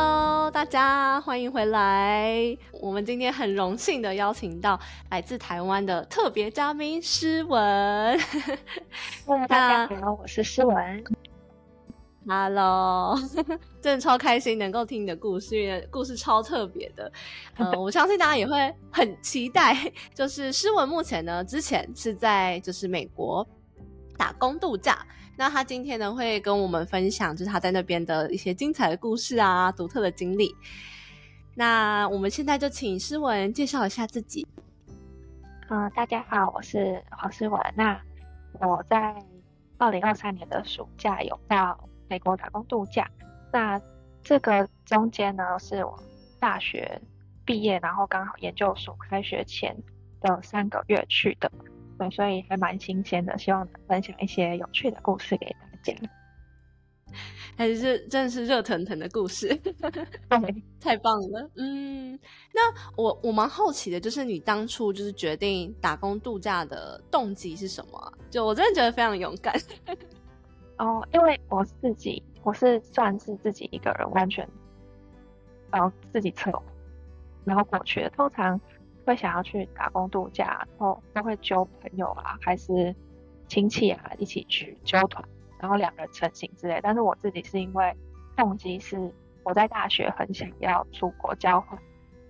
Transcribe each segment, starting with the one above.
Hello，大家欢迎回来。我们今天很荣幸的邀请到来自台湾的特别嘉宾诗文。大家好，我是诗文。Hello，真的超开心能够听你的故事，因为故事超特别的。嗯，我相信大家也会很期待。就是诗文目前呢，之前是在就是美国打工度假。那他今天呢会跟我们分享，就是他在那边的一些精彩的故事啊，独特的经历。那我们现在就请诗文介绍一下自己。嗯，大家好，我是黄诗文。那我在二零二三年的暑假有到美国打工度假。那这个中间呢，是我大学毕业，然后刚好研究所开学前的三个月去的。对，所以还蛮新鲜的，希望能分享一些有趣的故事给大家。还是真的是热腾腾的故事，对，太棒了。嗯，那我我蛮好奇的，就是你当初就是决定打工度假的动机是什么？就我真的觉得非常勇敢。哦，因为我自己我是算是自己一个人完全，然后自己策，然后过去的，通常。会想要去打工度假，然后都会揪朋友啊，还是亲戚啊一起去揪团，然后两人成行之类。但是我自己是因为动机是我在大学很想要出国交换，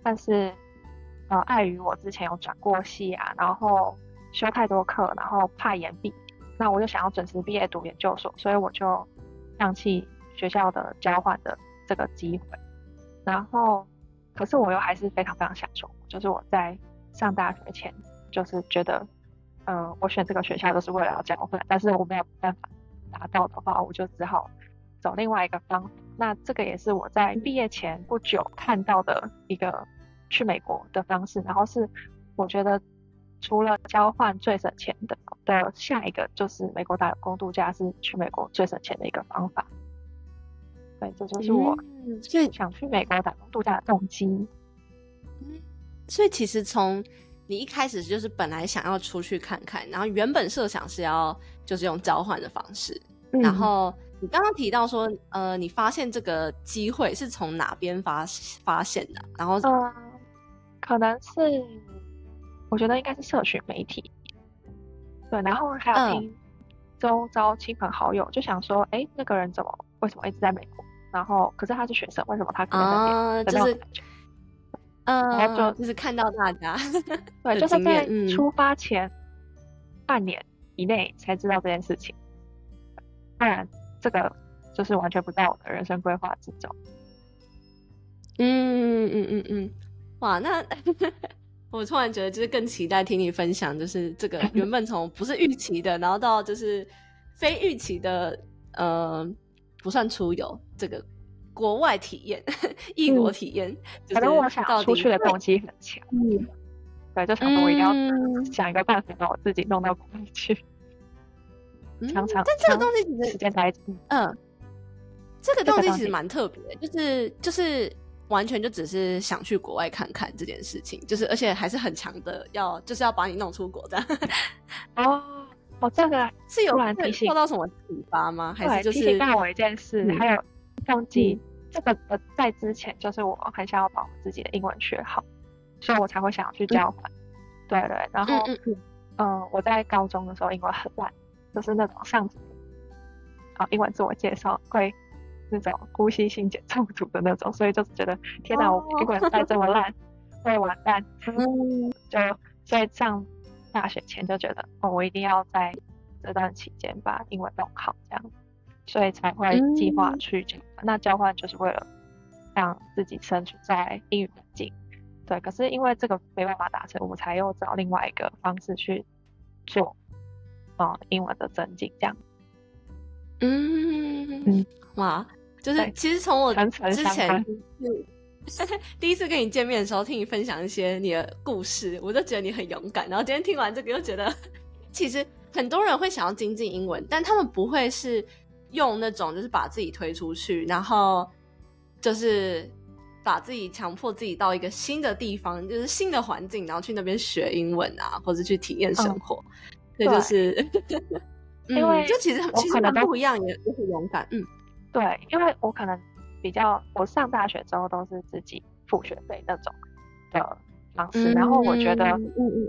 但是呃碍于我之前有转过系啊，然后修太多课，然后怕延毕，那我就想要准时毕业读研究所，所以我就放弃学校的交换的这个机会，然后。可是我又还是非常非常享受，就是我在上大学前，就是觉得，嗯，我选这个学校都是为了要交换，但是我没有办法达到的话，我就只好走另外一个方。那这个也是我在毕业前不久看到的一个去美国的方式，然后是我觉得除了交换最省钱的的下一个就是美国打工度假是去美国最省钱的一个方法。对，这就是我最想去美国打工度假的动机。嗯，所以其实从你一开始就是本来想要出去看看，然后原本设想是要就是用交换的方式。然后你刚刚提到说，呃，你发现这个机会是从哪边发发现的？然后，嗯，可能是我觉得应该是社群媒体。对，然后还有听周遭亲朋好友，就想说，哎，那个人怎么为什么一直在美国？然后，可是他是学生，为什么他可能在就是，嗯，然后就就是看到大家，对，就是在出发前半年以内才知道这件事情，当然这个就是完全不在我的人生规划之中。嗯嗯嗯嗯，哇，那 我突然觉得就是更期待听你分享，就是这个原本从不是预期的，然后到就是非预期的，呃。不算出游，这个国外体验、异国体验，反正我想出去的动机很强。嗯，对，就想我一定要想一个办法把我自己弄到国外去。常常，但这个东西其实时间太嗯，这个东西其实蛮特别，就是就是完全就只是想去国外看看这件事情，就是而且还是很强的，要就是要把你弄出国这样。哦。哦，这个是有提醒受到什么启发吗？还是就是提醒到我一件事，还有动机。这个呃，在之前就是我很想要把我自己的英文学好，所以我才会想要去交换。对对，然后嗯，我在高中的时候英文很烂，就是那种上啊英文自我介绍会那种呼吸性减重组的那种，所以就是觉得天哪，我英文再这么烂会完蛋。嗯，就所以上。大学前就觉得哦，我一定要在这段期间把英文弄好，这样，所以才会计划去交换。那交换就是为了让自己身处在英语环境，对。可是因为这个没办法达成，我们才又找另外一个方式去做。呃英文的增进这样。嗯嗯哇，就是其实从我之前 第一次跟你见面的时候，听你分享一些你的故事，我就觉得你很勇敢。然后今天听完这个，又觉得 其实很多人会想要精进英文，但他们不会是用那种就是把自己推出去，然后就是把自己强迫自己到一个新的地方，就是新的环境，然后去那边学英文啊，或者去体验生活。对，就是。因为嗯就其实其实不一样，也也很勇敢。嗯对，因为我可能比较，我上大学之后都是自己付学费那种的方式，然后我觉得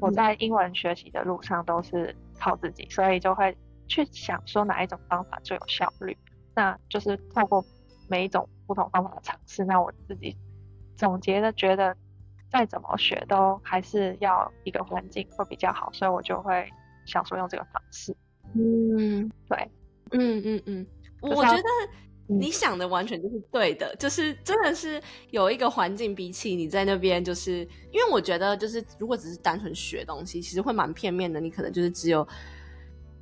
我在英文学习的路上都是靠自己，所以就会去想说哪一种方法最有效率，那就是透过每一种不同方法的尝试，那我自己总结的觉得再怎么学都还是要一个环境会比较好，所以我就会想说用这个方式，嗯。对，嗯嗯嗯，我觉得嗯你想的完全就是对的，就是真的是有一个环境，比起你在那边，就是因为我觉得就是如果只是单纯学东西，其实会蛮片面的，你可能就是只有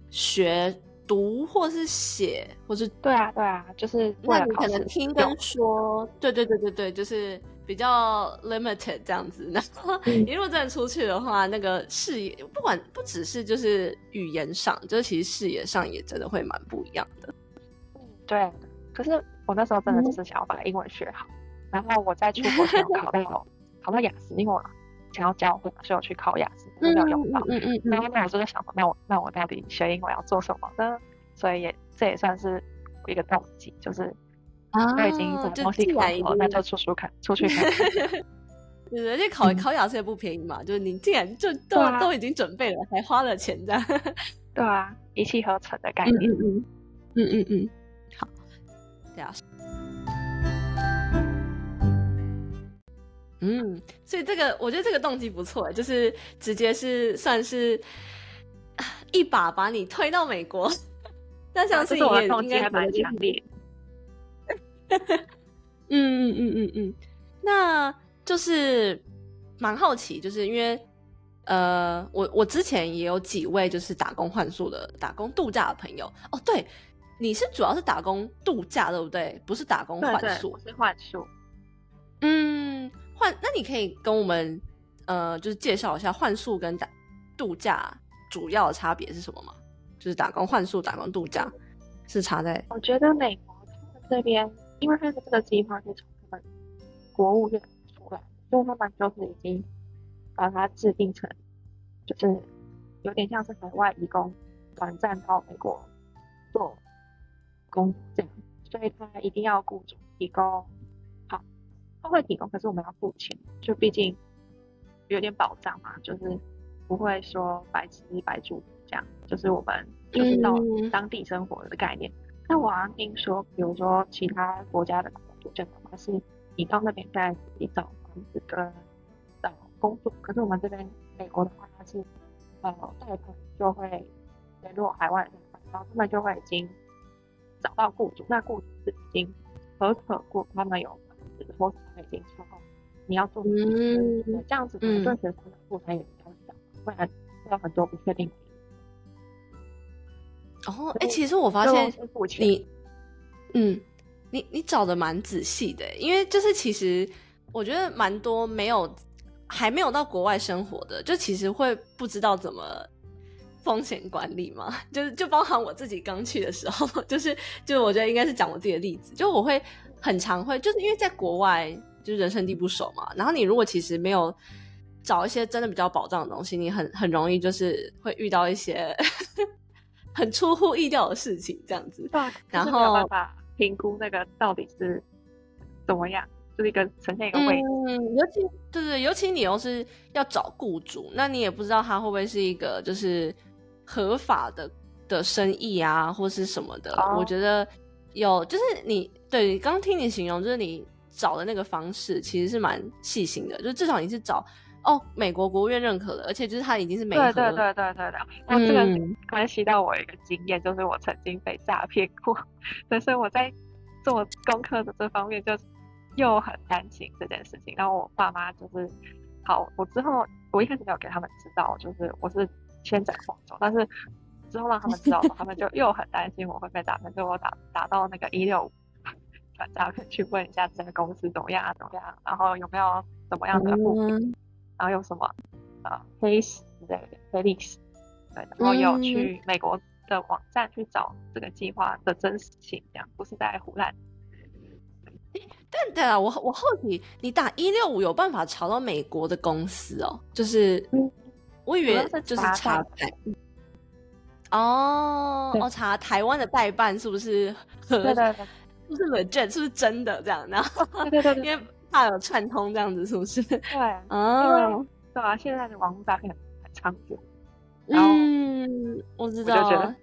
学读或是写，或是对啊对啊，就是为那你可能听跟说，对对对对对，就是比较 limited 这样子。然后嗯你如果真的出去的话，那个视野不管不只是就是语言上，就是其实视野上也真的会蛮不一样的。对，可是我那时候真的只是想要把英文学好，然后我再出国考到 考到雅思，因为我想要交换嘛，所以我去考雅思，没有用到。嗯嗯然后那我就在想说，那我那我到底学英文要做什么呢？所以也这也算是一个动机，就是啊我已经这种就东西考既然已过了，那就出出看出去 看看。对，而且考嗯考雅思也不便宜嘛，就是你既然就都、啊都已经准备了，还花了钱这样。对啊，一气呵成的概嗯念。嗯嗯嗯嗯嗯，好，对啊。嗯，所以这个我觉得这个动机不错，就是直接是算是啊一把把你推到美国。那像是你也应该蛮强烈。嗯嗯嗯嗯嗯，那就是蛮好奇，就是因为呃，我我之前也有几位就是打工换宿的、打工度假的朋友。哦，对，你是主要是打工度假对不对？不是打工换宿我。是幻术。嗯，换那你可以跟我们呃，就是介绍一下幻术跟打度假主要的差别是什么吗？就是打工幻术、打工度假是差在我觉得美国他们这边，因为他的这个计划是从他们国务院出来的，所以他们就是已经把它制定成，就是有点像是海外移工短暂到美国做工作这样，所以他一定要雇主提供，好，他会提供，可是我们要付钱，就毕竟有点保障嘛，就是不会说白吃白住这样，就是我们就是到嗯当地生活的概念。那我好像听说，比如说其他国家的度假的话，是你到那边再自己找房子跟找工作，可是我们这边美国的话，它是呃贷款就会联络海外的贷款，然后他们就会已经找到雇主，那雇主是已经核可过他们有房子，或是他已经说哦你要做什么嗯这样子可嗯能对学生的负担也比较小，不然会有很多不确定性。哦，哎、其实我发现你，嗯，你你找的蛮仔细的，因为就是其实我觉得蛮多没有还没有到国外生活的，就其实会不知道怎么风险管理嘛，就是就包含我自己刚去的时候，就是就我觉得应该是讲我自己的例子，就我会很常会就是因为在国外就是人生地不熟嘛，然后你如果其实没有。找一些真的比较保障的东西，你很很容易就是会遇到一些 很出乎意料的事情，这样子。然后没有后办法评估那个到底是怎么样，就是一个呈现一个位置。嗯，尤其对对，尤其你又是要找雇主，那你也不知道他会不会是一个就是合法的的生意啊，或是什么的。哦我觉得有，就是你对刚听你形容，就是你找的那个方式其实是蛮细心的，就至少你是找哦美国国务院认可的，而且就是他已经是美国对对对对对对，那这个嗯关系到我一个经验，就是我曾经被诈骗过，对，所以我在做功课的这方面就又很担心这件事情。然后我爸妈就是，好，我之后我一开始没有给他们知道，就是我是先斩后奏，但是之后让他们知道的，他们就 又很担心我会被诈骗，所以我打打到那个一六五转诈骗去问一下这个公司怎么样啊怎么样，然后有没有怎么样的不平，嗯然后有什么呃黑史之类的黑历史，对，然后有嗯去美国的网站去找这个计划的真实性，这样不是在胡乱。但对啊，我我好奇，你打一六五有办法查到美国的公司哦？就是，嗯我以为就是查台。哦对哦，查台湾的代办是不是合？对对对 是不是 legit？是不是真的这样？然后对对对对 因为怕有串通这样子，是不是？对，哦，对啊，现在的网络诈骗很猖獗，然后嗯，我知道。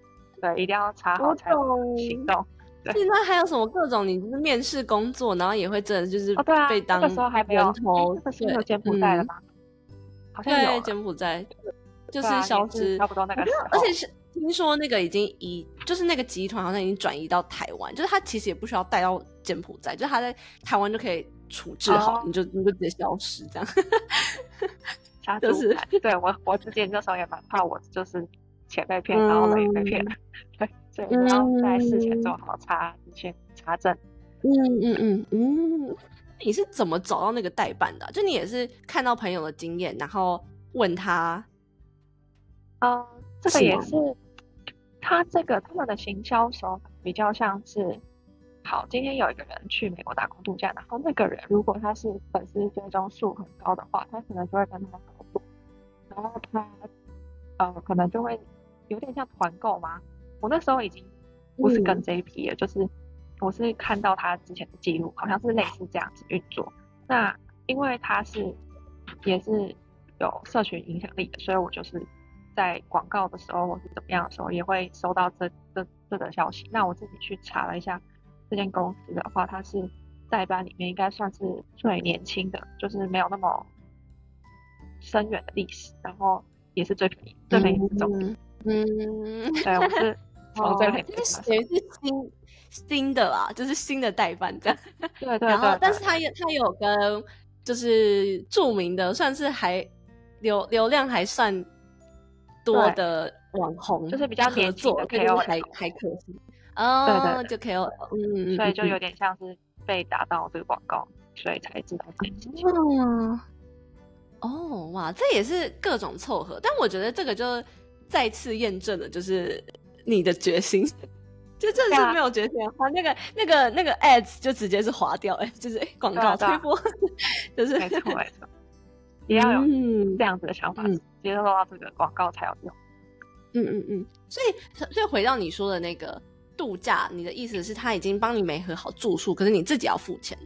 对，一定要查好我才能行动。现在还有什么各种，你就是面试工作，然后也会真的就是哦，对啊，被当那个时候还没有，人头那个时候对有柬埔寨了嗯吗？好像有对，柬埔寨就是消失，差不多那个时候，而且是听说那个已经移，就是那个集团好像已经转移到台湾，就是他其实也不需要带到柬埔寨，就是他在台湾就可以处置好，哦你就你就直接消失这样。杀 就是。对我，我自己那时候也蛮怕，我就是钱被骗，然后人也被骗了。对，所以你要在事前做好查先查证。嗯嗯嗯嗯，你是怎么找到那个代办的啊、就你也是看到朋友的经验，然后问他，嗯，这个也是，他这个他们的行销手法比较像是，好，今天有一个人去美国打工度假，然后那个人如果他是粉丝追踪数很高的话，他可能就会跟他合作，然后他呃可能就会有点像团购吗。我那时候已经不是跟嗯。这一批了，就是我是看到他之前的记录，好像是类似这样子运作。那因为他是也是有社群影响力的，所以我就是在广告的时候或是怎么样的时候，也会收到这这这个消息。那我自己去查了一下，这间公司的话，它是代班里面应该算是最年轻的，就是没有那么深远的历史，然后也是最便宜，最便宜是重点。嗯，嗯对，我是 从最哦便宜就是开始。等于是新新的啦，就是新的代班这样。对对 然后，，但是他也他有跟就是著名的，算是还流流量还算多的网红，就是比较合作就是还还可以。哦，对就 KOL，嗯，所以就有点。像是被打到这个广告，所以才知道这件事情。嗯，哦，哇，这也是各种凑合，但我觉得这个就再次验证了，就是你的决心。就真的对啊。是没有决心的话，那个、那个、那个 ads 就直接是划掉，哎，就是哎广告推播，就是没错没错，也要有嗯。这样子的想法，嗯。接受到这个广告才有用。嗯嗯嗯，所以所以回到你说的那个度假，你的意思是他已经帮你没合好住宿，可是你自己要付钱，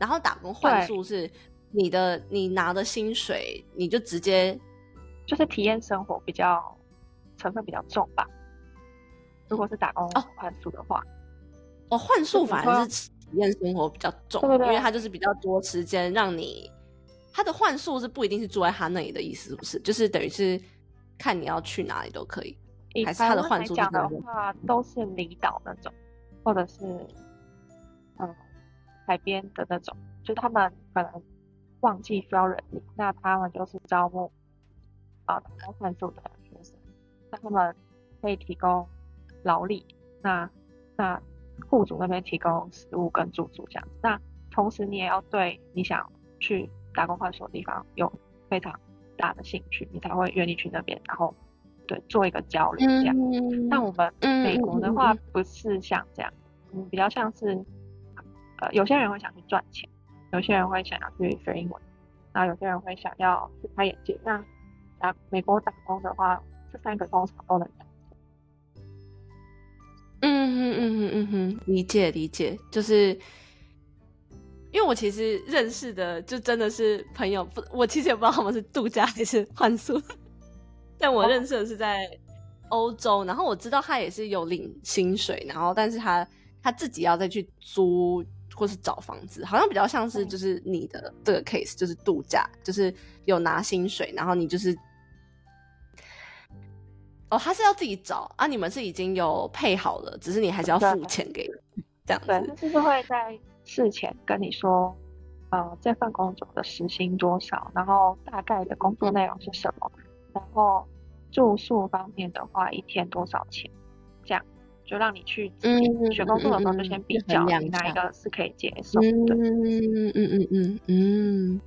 然后打工换宿是你的你拿的薪水，你就直接就是体验生活比较成分比较重吧。如果是打工哦换宿的话，哦换宿反而是体验生活比较重，对对对因为它就是比较多时间让你，他的换宿是不一定是住在他那里的意思，是不是？就是等于是看你要去哪里都可以。以还是他的换宿讲的话，都是离岛那种，或者是嗯海边的那种，就他们可能旺季需要人力，那他们就是招募啊打工换宿的学生，那他们可以提供劳力，那那户主那边提供食物跟住宿这样子，那同时你也要对你想去打工换所的地方有非常大的兴趣，你才会愿意去那边，然后对做一个交流这样。嗯那我们嗯美国的话不是像这样，嗯，比较像是，呃，有些人会想去赚钱，有些人会想要去学英文，然后有些人会想要去开眼界。那打美国打工的话，这三个通常都能。嗯哼嗯哼嗯哼，理解理解，就是因为我其实认识的就真的是朋友，不，我其实也不知道他们是度假还是换宿，但我认识的是在欧洲，然后我知道他也是有领薪水，然后但是他他自己要再去租或是找房子，好像比较像是就是你的这个 case 就是度假，就是有拿薪水，然后你就是。哦，他是要自己找啊，你们是已经有配好了，只是你还是要付钱给这样对，就是会在事前跟你说，呃，这份工作的时薪多少，然后大概的工作内容是什么，然后住宿方面的话，一天多少钱？这样就让你去自己嗯选工作的时候就先比较你哪一个是可以接受的，嗯嗯嗯嗯嗯，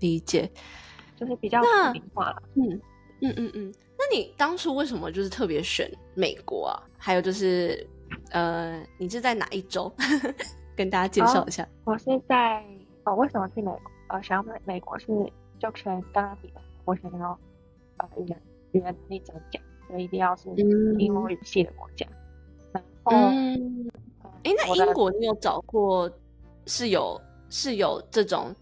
理解。就是比较那透明化了。嗯嗯嗯嗯，那你当初为什么就是特别选美国啊？还有就是，呃，你是在哪一州？跟大家介绍一下。我是在哦，为什么去美国？呃，想要美美国是就跟刚刚提的，我想要呃语言语言能力增加，所以一定要是嗯英文语系的国家。然后，哎、那英国你有找过是有是有这种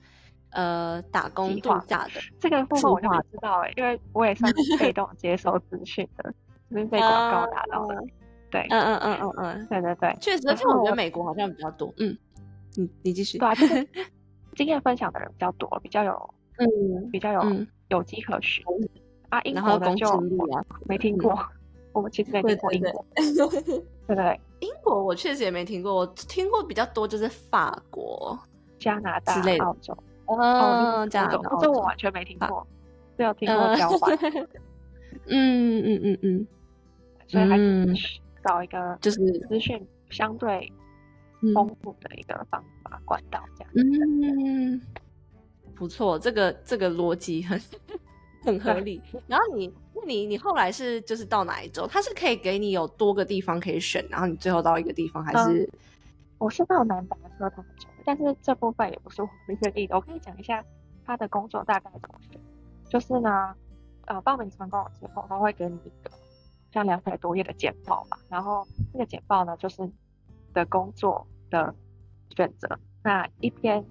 呃打工度假的？这个部分我就不知道哎、因为我也算是被动 接收资讯的，就是被广告打到的。对，嗯嗯嗯嗯嗯，对对对，确实，然而且我觉得美国好像比较多。嗯，你你继续。对啊，就是 经验分享的人比较多，比较有嗯比较有、嗯，有迹可循啊。英国的就没听过，我们其实没听过英对 国，对对对，英国我确实也没听过，我听过比较多就是法国。加拿大之类、的澳洲，哦，这样加拿大、澳洲这我完全没听过，只有听过呃交换，嗯嗯嗯嗯，所以还嗯是找一个就是资讯相对嗯丰富的一个方法管道，这样。嗯，不错，这个这个逻辑很很合理。然后你，那你你后来是就是到哪一周？它是可以给你有多个地方可以选，然后你最后到一个地方，还是、我是到南达科他州，但是这部分也不是我们愿意的。我可以讲一下他的工作大概怎么选，就是呢，呃，报名成功了之后，他会给你一个像两百多页的简报吧，然后这个简报呢，就是你的工作的选择，那一篇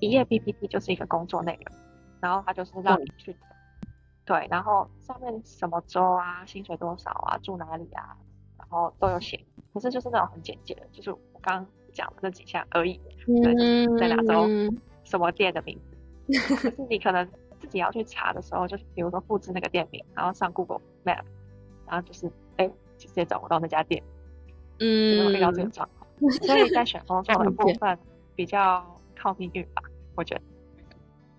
一页 PPT 就是一个工作内容，然后他就是让你去。对，然后上面什么州啊，薪水多少啊，住哪里啊，然后都有写。可是就是那种很简洁的，就是我刚刚讲的那几项而已。对就是在哪州嗯什么店的名字，可是你可能自己要去查的时候，就是比如说复制那个店名，然后上 Google Map，然后就是哎，直接找不到那家店，嗯会遇到这个嗯状况。所以在选工作的部分比较靠命运吧，我觉得。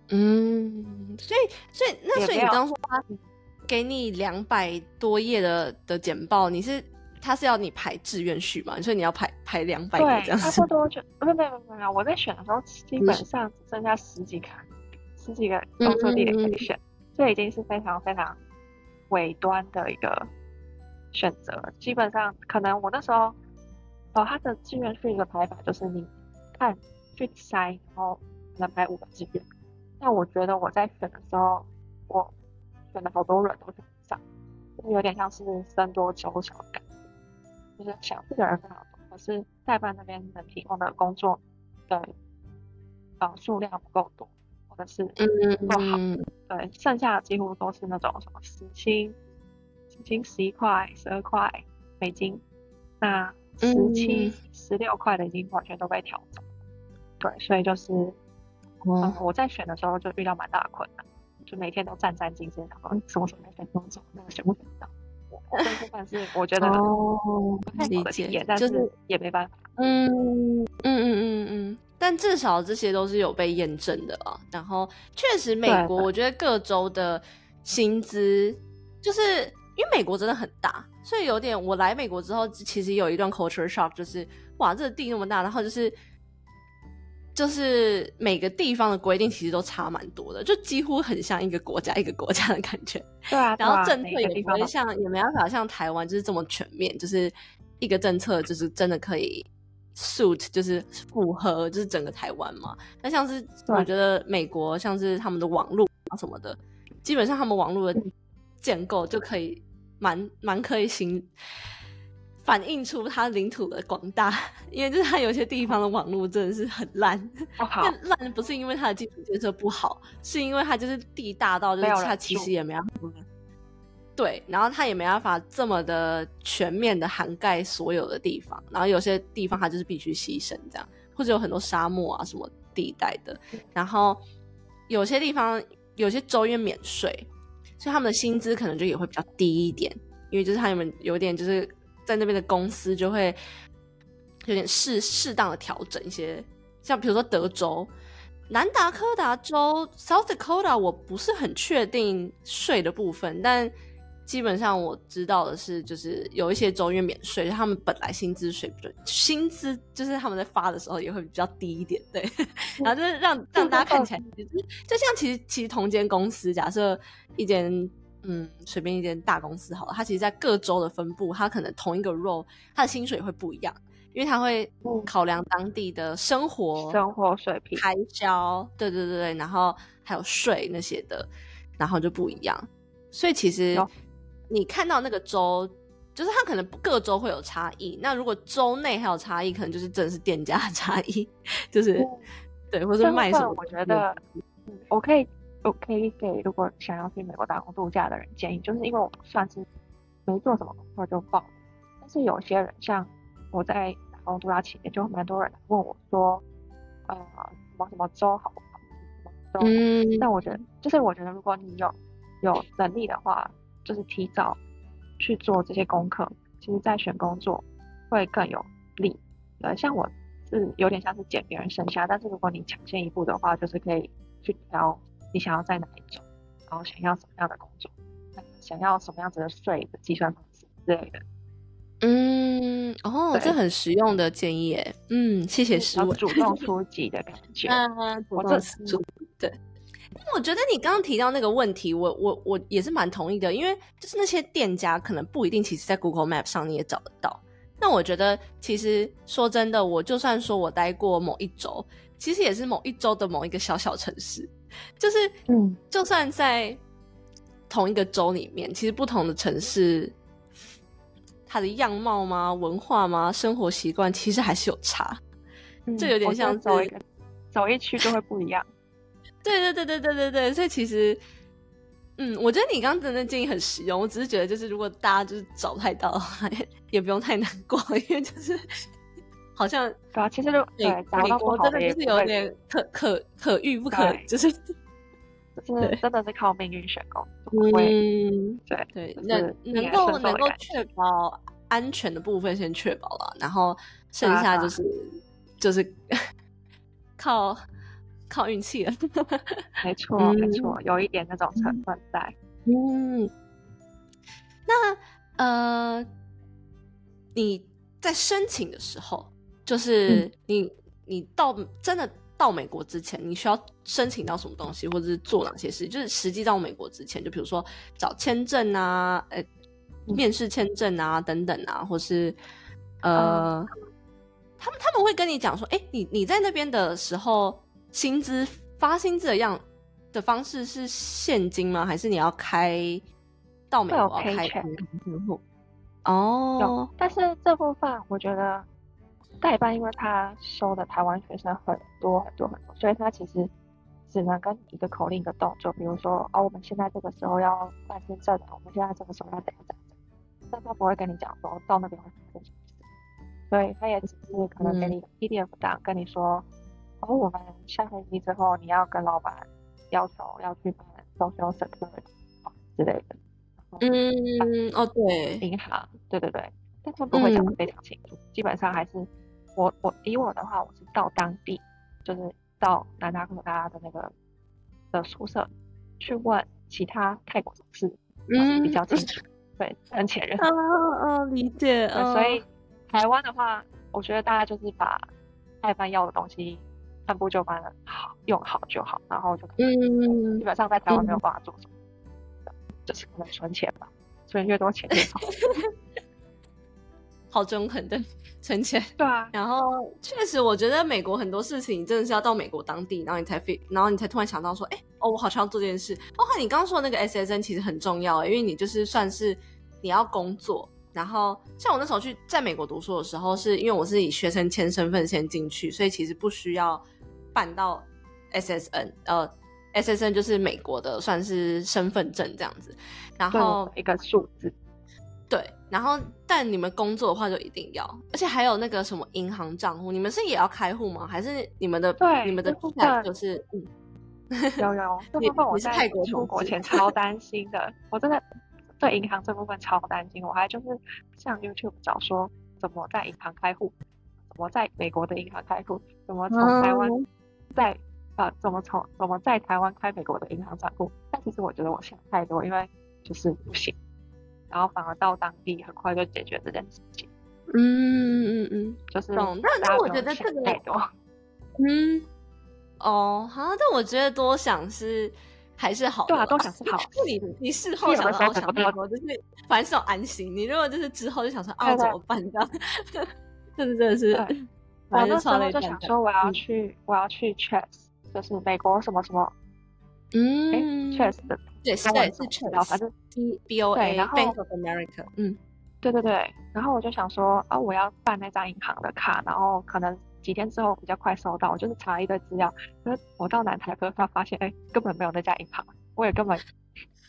嗯，所以所以那所以你刚说他给你两百多页的的简报，你是他是要你排志愿序嘛？所以你要排排两百个这对，样子差不。多就没有没有没有，我在选的时候基本上只剩下十几个十几个工作地点可以选，这已经是非常非常尾端的一个选择。基本上可能我那时候，哦，他的志愿序的排法就是你看去筛，然后能排五个志愿。那我觉得我在选的时候，我选了好多人都选不上，就是有点像是僧多粥少的。就是想这个人非常多，可是代办那边能提供的工作的呃数量不够多，或者是不够好，嗯。对，剩下的几乎都是那种什么时薪，时薪十一块、十二块美金，那十七、十六块的已经完全都被调走，对，所以就是，哦嗯，我在选的时候就遇到蛮大的困难，就每天都战战兢兢，想说嗯什么时候该选工作，那个选不选得到。这部分是我觉得哦不太理解但就是是也没办法。嗯嗯嗯嗯嗯，但至少这些都是有被验证的啊。然后确实，美国我觉得各州的薪资，就是因为美国真的很大，所以有点我来美国之后，其实有一段 culture shock，就是哇，这个地那么大，然后就是。就是每个地方的规定其实都差蛮多的，就几乎很像一个国家一个国家的感觉。对啊，然后政策也不会像，也没办法像台湾就是这么全面，就是一个政策就是真的可以 suit，就是符合就是整个台湾嘛。那像是我觉得美国像是他们的网络啊什么的，基本上他们网络的嗯建构就可以蛮蛮可以形反映出它领土的广大，因为就是它有些地方的网络真的是很烂，不好，那烂不是因为它的基础建设不好，是因为它就是地大到就是它其实也没办法。对，然后它也没办法这么的全面的涵盖所有的地方，然后有些地方它就是必须牺牲这样，或者有很多沙漠啊什么地带的，然后有些地方有些州因为免税，所以他们的薪资可能就也会比较低一点，因为就是他们有点就是在那边的公司就会有点适适当的调整一些，像比如说德州、南达科达州、South Dakota，我不是很确定税的部分，但基本上我知道的是，就是有一些州因为免税，他们本来薪资水准，薪资就是他们在发的时候也会比较低一点，对。然后就是让让大家看起来，就是就像其实其实同间公司，假设一间嗯随便一间大公司好了，它其实在各州的分布，它可能同一个 role，它的薪水会不一样，因为它会考量当地的生活生活水平、开销，对对对对，然后还有税那些的，然后就不一样。所以其实。你看到那个州，就是它可能各州会有差异。那如果州内还有差异，可能就是真的是店家差异，就是对，或者卖什么？我觉得，我可以，我可以给如果想要去美国打工度假的人建议，就是因为我算是没做什么功课就报，但是有些人像我在打工度假期间，就蛮多人问我说，呃，什么什么州好不好？什么州？嗯，但我觉得，就是我觉得如果你有有能力的话。就是提早去做这些功课，其实在选工作会更有利。呃，像我是有点像是捡别人剩下，但是如果你抢先一步的话，就是可以去挑你想要在哪一种，然后想要什么样的工作，想要什么样子的税的计算方式之类的。嗯，哦，这很实用的建议诶。嗯，谢谢师傅。主动出击的感觉。嗯，我这主对。我觉得你刚刚提到那个问题，我我我也是蛮同意的，因为就是那些店家可能不一定，其实在 Google Map 上你也找得到。那我觉得其实说真的，我就算说我待过某一周，其实也是某一周的某一个小小城市，就是嗯，就算在同一个州里面，其实不同的城市，它的样貌吗、文化吗、生活习惯，其实还是有差。这有点像走一个走一区就会不一样。对对对对对对对，所以其实，嗯，我觉得你刚刚的建议很实用。我只是觉得，就是如果大家就是找不太到的话，也不用太难过，因为就是好像对啊，其实就对美国真的就是有点可可可遇不可，就是 就是真的是靠命运选工。嗯，对对，能能够能够确保安全的部分先确保了，然后剩下就是就是 靠。靠运气了，没错没错，有一点那种成分在。嗯，那呃，你在申请的时候，就是你你到真的到美国之前，你需要申请到什么东西，或者是做哪些事？就是实际到美国之前，就比如说找签证啊，呃，面试签证啊等等啊，或是呃，他们他们会跟你讲说，哎，你你在那边的时候。薪资发薪资的样的方式是现金吗？还是你要开到美国开全户？哦，但是这部分我觉得代办，因为他收的台湾学生很多很多很多，所以他其实只能跟一个口令一个动作，比如说哦，我们现在这个时候要办签证，我们现在这个时候要怎样怎样，但他不会跟你讲说到那边会发生什么事，所以他也只是可能给你 PDF 档跟你说。然后我们下飞机之后，你要跟老板要求要去办 social security 之类的。嗯，哦，对，银行，对对对，但他不会讲的非常清楚。基本上还是我我以我的话，我是到当地，就是到南达科大的那个的宿舍去问其他泰国同事，嗯，比较清楚。对，很前任。啊啊，理解。所以台湾的话，我觉得大家就是把代办要的东西。按部就班的好用好就好，然后就嗯，基本上在台湾没有办法做什么，就是可能存钱吧，存越多钱越好。好中肯的 存钱，对啊。然后确实，我觉得美国很多事情真的是要到美国当地，然后你才飞，然后你才突然想到说，哎，哦，我好像要做这件事。包括你刚刚说的那个 SSN，其实很重要，因为你就是算是你要工作。然后，像我那时候去在美国读书的时候，是因为我是以学生签身份先进去，所以其实不需要办到 SSN，呃，SSN 就是美国的算是身份证这样子。然后一个数字。对，然后但你们工作的话就一定要，而且还有那个什么银行账户，你们是也要开户吗？还是你们的对你们的就是嗯，有有，这部分我在泰国出国前超担心的，我真的。对银行这部分超担心，我还就是上 YouTube 找说怎么在银行开户，怎么在美国的银行开户，怎么从台湾在呃怎么从怎么在台湾开美国的银行账户。但其实我觉得我想太多，因为就是不行，然后反而到当地很快就解决这件事情。嗯嗯嗯，就是懂。但但我觉得这个 嗯，哦，好，但我觉得多想是还是好的，对啊，多想是好。你你事后想到想太多，就是反正安心。你如果就是之后就想说啊怎么办这样，真的真的是。我那时候就想说我要去我要去 Chess，就是美国什么什么，嗯，Chess 的对是对是 Chess，反正 B B O A Bank of America，嗯。对对对，然后我就想说啊，我要办那张银行的卡，然后可能几天之后比较快收到。我就是查一堆资料，可是我到南台科，他发现哎，根本没有那家银行，我也根本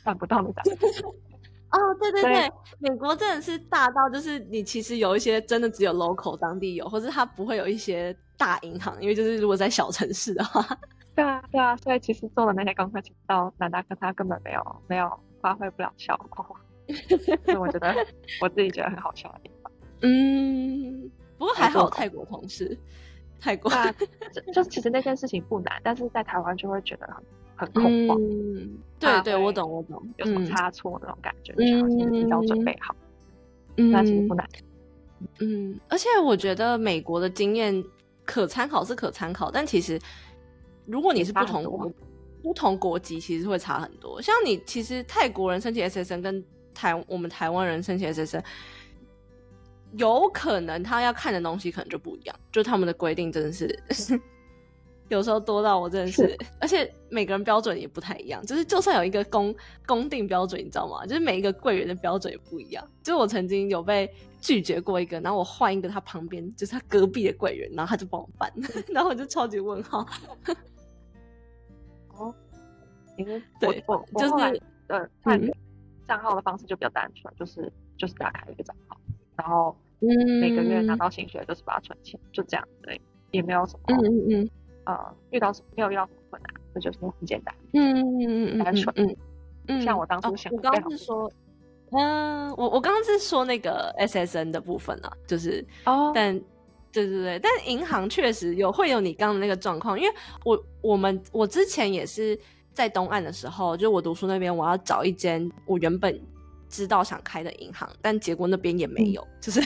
办不到那家。哦，对对对，美国真的是大到就是你其实有一些真的只有 local 当地有，或者它不会有一些大银行，因为就是如果在小城市的话。对啊对啊，所以其实做的那些功课，到南大科他根本没有没有发挥不了效果。所以我觉得 我自己觉得很好笑的地方。嗯，不过还好泰国同事，泰国就就其实那件事情不难，但是在台湾就会觉得很很恐慌。嗯对对，我懂我懂，有什么差错那种感觉，就想先提早准备好。嗯，那其实不难。嗯，而且我觉得美国的经验可参考是可参考，但其实如果你是不同不同国籍，其实会差很多。像你其实泰国人申请 SSN 跟台我们台湾人申请 SSN，有可能他要看的东西可能就不一样，就他们的规定真的是 有时候多到我真的是，而且每个人标准也不太一样，就是就算有一个公公定标准，你知道吗？就是每一个柜员的标准也不一样。就是我曾经有被拒绝过一个，然后我换一个他旁边，就是他隔壁的柜员，然后他就帮我办，然后我就超级问号。哦，因为 我，我就是呃，看。账号的方式就比较单纯，就是就是打开一个账号，然后每个月拿到薪水就是把它存钱，就这样对，也没有什么嗯嗯嗯。呃遇到什没有遇到什么困难，这就是很简单嗯嗯嗯嗯单纯嗯嗯。像我当初想，我刚刚是说嗯我我刚刚是说那个 SSN 的部分啊，就是哦。但对对对，但银行确实有会有你刚刚的那个状况，因为我我们我之前也是。在东岸的时候，就我读书那边，我要找一间我原本知道想开的银行，但结果那边也没有，就是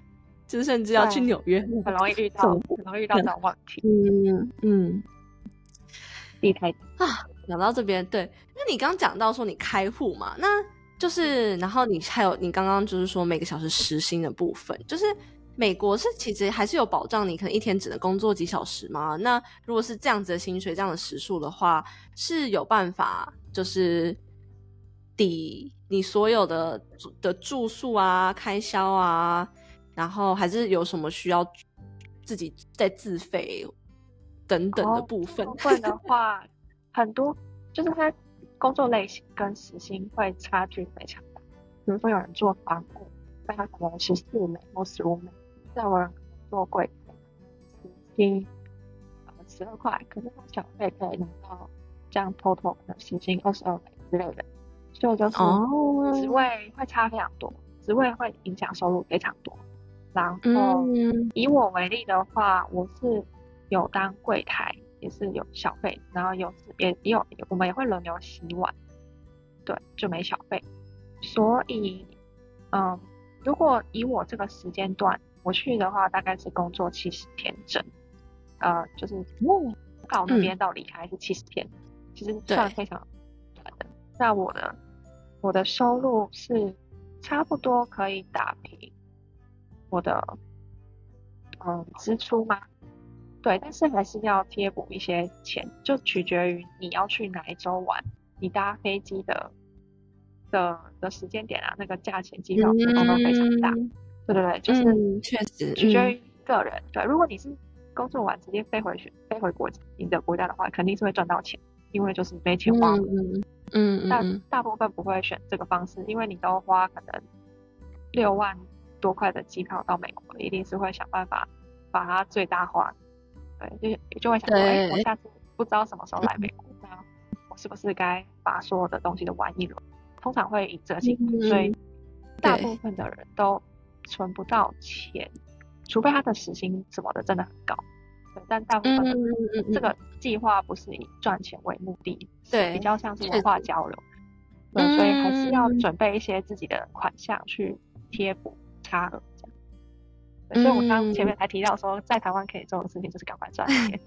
就是甚至要去纽约，很容易遇到，很容易遇到这种问题。嗯嗯，避开啊！讲到这边，对，那你刚刚讲到说你开户嘛，那就是，然后你还有你刚刚就是说每个小时时薪的部分，就是。美国是其实还是有保障，你可能一天只能工作几小时吗？那如果是这样子的薪水、这样的时数的话，是有办法就是抵你所有的的住宿啊、开销啊，然后还是有什么需要自己在自费等等的部分？部分的 话，很多就是他工作类型跟时薪会差距非常大。比如说有人做房务，那他可能十四美或十五美。在我做柜台时薪呃十二块，可是他小费可以拿到这样偷偷的时薪二十二美之类的，所以就是职位会差非常多，职位会影响收入非常多。然后以我为例的话，我是有当柜台，也是有小费，然后有也也有我们也会轮流洗碗，对，就没小费。所以嗯，如果以我这个时间段。我去的话大概是工作七十天整，呃，就是到那边到离开是七十天，其实算非常短的。那我的我的收入是差不多可以打平我的嗯支出吗？对，但是还是要贴补一些钱，就取决于你要去哪一周玩，你搭飞机的的的时间点啊，那个价钱机票波动都非常大。对对对，就是确实取决于个人。对，如果你是工作完直接飞回去飞回国你的国家的话，肯定是会赚到钱，因为就是没钱花。嗯嗯。大大部分不会选这个方式，因为你都花可能六万多块的机票到美国，一定是会想办法把它最大化。对，就就会想说，哎，我下次不知道什么时候来美国，那我是不是该把所有的东西都玩一轮？通常会以这性所以大部分的人都。存不到钱，除非他的时薪什么的真的很高，对，但大部分这个计划不是以赚钱为目的，对，比较像是文化交流。对，所以还是要准备一些自己的款项去贴补差额这样。所以我刚前面才提到说，在台湾可以做的事情就是赶快赚钱，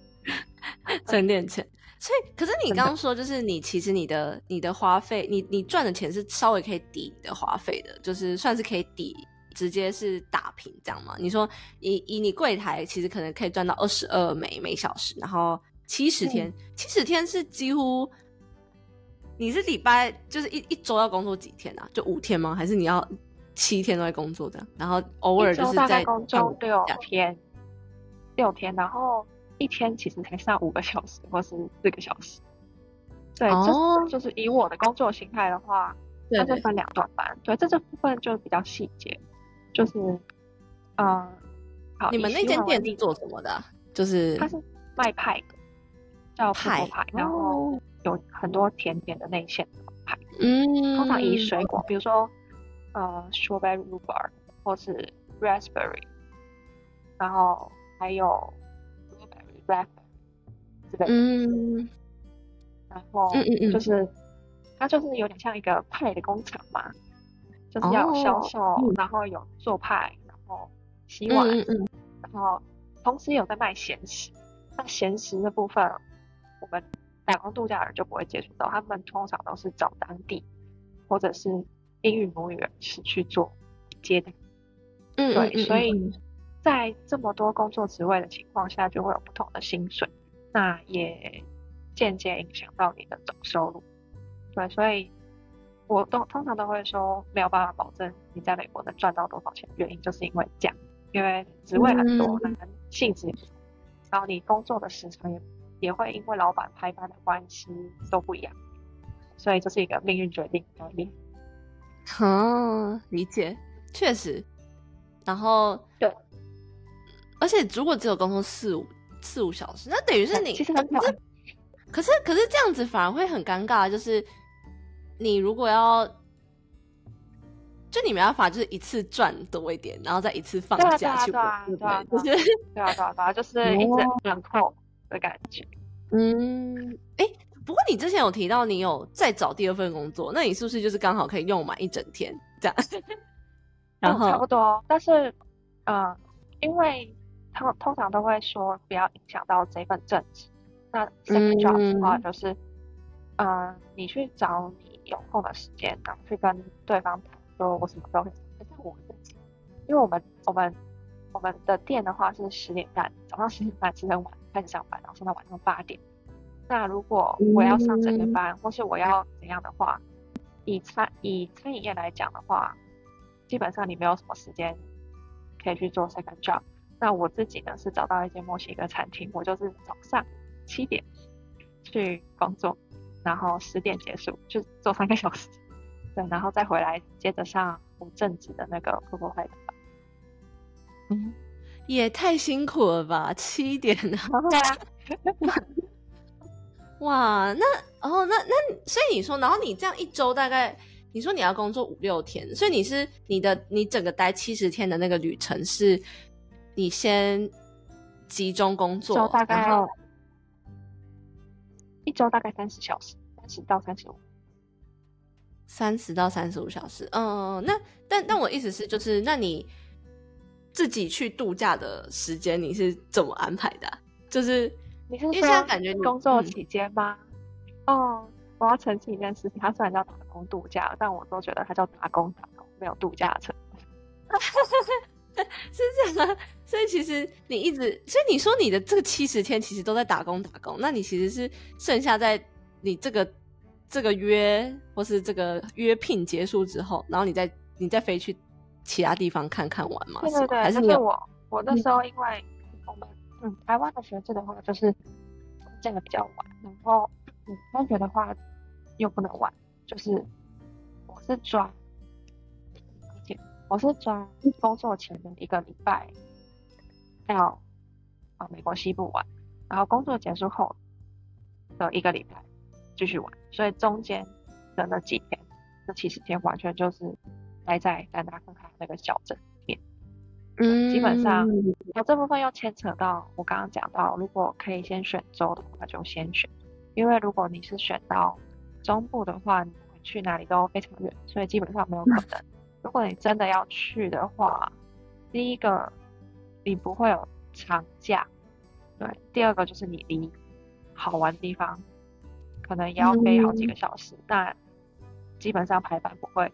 存点钱。所以，可是你刚刚说，就是你其实你的你的花费，你你赚的钱是稍微可以抵你的花费的，就是算是可以抵，直接是打平这样吗？你说以以你柜台其实可能可以赚到二十二美每小时，然后七十天，七十天是几乎，你是礼拜就是一一周要工作几天啊？就五天吗？还是你要七天都在工作这样？然后偶尔就是在工作六天，六天，然后。一天其实才上五个小时或是四个小时，对，就是就是以我的工作形态的话，那就分两段班。对，这这部分就比较细节，就是，嗯，好，你们那间店是做什么的？就是它是卖派的，叫派派，然后有很多甜点的内馅派，嗯，通常以水果，比如说呃，strawberry rhubarb 或是 raspberry，然后还有。rap 这个，嗯，然后就是它就是有点像一个派的工厂嘛，就是要销售，然后有做派，然后洗碗，然后同时有在卖咸食。那咸食的部分，我们打工度假的人就不会接触到，他们通常都是找当地或者是英语母语人士去做接待。嗯，对，所以。在这么多工作职位的情况下，就会有不同的薪水，那也间接影响到你的总收入。对，所以我都通常都会说没有办法保证你在美国能赚到多少钱，原因就是因为这样，因为职位很多，那性质，然后你工作的时长也也会因为老板排班的关系都不一样，所以这是一个命运决定概念。哦，理解，确实，然后对。而且如果只有工作四五四五小时，那等于是你其实很短。可是可是这样子反而会很尴尬，就是你如果要，就你没办法，就是一次赚多一点，然后再一次放假去玩，对啊，就是对啊对啊对啊，就是一直冷扣的感觉。嗯，哎，不过你之前有提到你有再找第二份工作，那你是不是就是刚好可以用满一整天这样？然后差不多，但是呃，因为。通通常都会说不要影响到这份正职。那 second job 的话，就是，嗯，你去找你有空的时间，然后去跟对方谈，说我什么时候会。可是我自己，因为我们我们我们的店的话是十点半，早上十点半其实很晚开始上班，然后上到晚上八点。那如果我要上整个班，或是我要怎样的话，以餐以餐饮业来讲的话，基本上你没有什么时间可以去做 second job。那我自己呢是找到一间墨西哥餐厅，我就是早上七点去工作，然后十点结束，就做三个小时，对，然后再回来接着上我正职的那个婆婆派的班。嗯，也太辛苦了吧，七点啊！对啊。哇，那哦，那那所以你说，然后你这样一周大概，你说你要工作五六天，所以你是你的你整个待七十天的那个旅程是。你先集中工作，大概一周大概三十小时，三十到三十五，三十到三十五小时。嗯，那但但我意思是，就是那你自己去度假的时间你是怎么安排的？就是你是因为现在感觉工作期间吗？哦，我要澄清一件事情，他虽然叫打工度假，但我都觉得他叫打工打工，没有度假成分。是这样啊，所以其实你一直，所以你说你的这个七十天其实都在打工打工，那你其实是剩下在你这个这个约或是这个约聘结束之后，然后你再你再飞去其他地方看看玩吗？对对对，还是我我那时候因为我们嗯台湾的学制的话就是建的比较晚，然后嗯大学的话又不能玩，就是我是抓。我是从工作前的一个礼拜，到啊美国西部玩，然后工作结束后的一个礼拜继续玩，所以中间的那几天，那七十天完全就是待在丹达克卡那个小镇里面。嗯，基本上我这部分又牵扯到我刚刚讲到，如果可以先选州的话就先选，因为如果你是选到中部的话，你会去哪里都非常远，所以基本上没有可能。如果你真的要去的话，第一个你不会有长假，对；第二个就是你离好玩的地方可能也要飞好几个小时，那基本上排班不会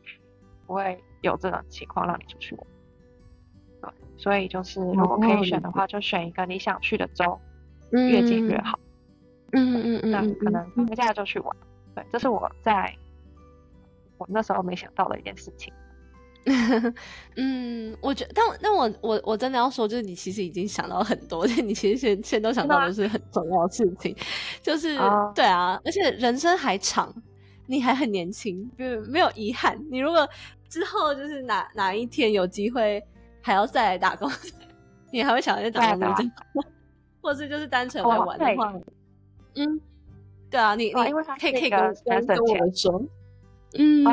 不会有这种情况让你出去玩。对，所以就是如果可以选的话，就选一个你想去的州，越近越好。嗯嗯嗯，那可能放个假就去玩。对，这是我在我那时候没想到的一件事情。嗯，我觉，但但我我我真的要说，就是你其实已经想到很多，且你其实现现都想到的是很重要的事情，就是对啊，而且人生还长，你还很年轻，就没有遗憾。你如果之后就是哪哪一天有机会还要再来打工，你还会想要再打工吗？或是就是单纯来玩的话，嗯，对啊，你你可以可以跟跟我们说，嗯。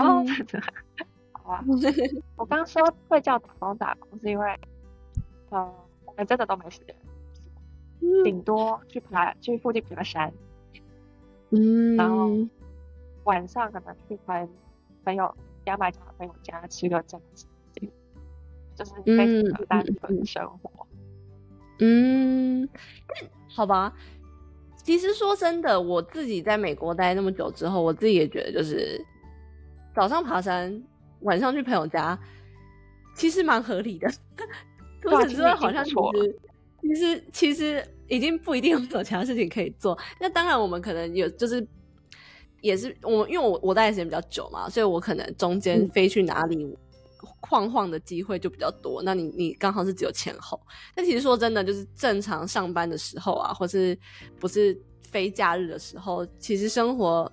我刚说会叫打工打工，是因为，呃，我们真的都没时间，顶多去爬去附近爬山，嗯，然后晚上可能去跟朋友牙买加朋友家吃个饺子，就是非常单纯的生活。嗯，好吧。其实说真的，我自己在美国待那么久之后，我自己也觉得，就是早上爬山。晚上去朋友家，其实蛮合理的。除此之外，好像其实其实其实已经不一定有其他事情可以做。那当然，我们可能有，就是也是我，因为我我待的时间比较久嘛，所以我可能中间飞去哪里晃晃的机会就比较多。那你你刚好是只有前后。但其实说真的，就是正常上班的时候啊，或是不是非假日的时候，其实生活。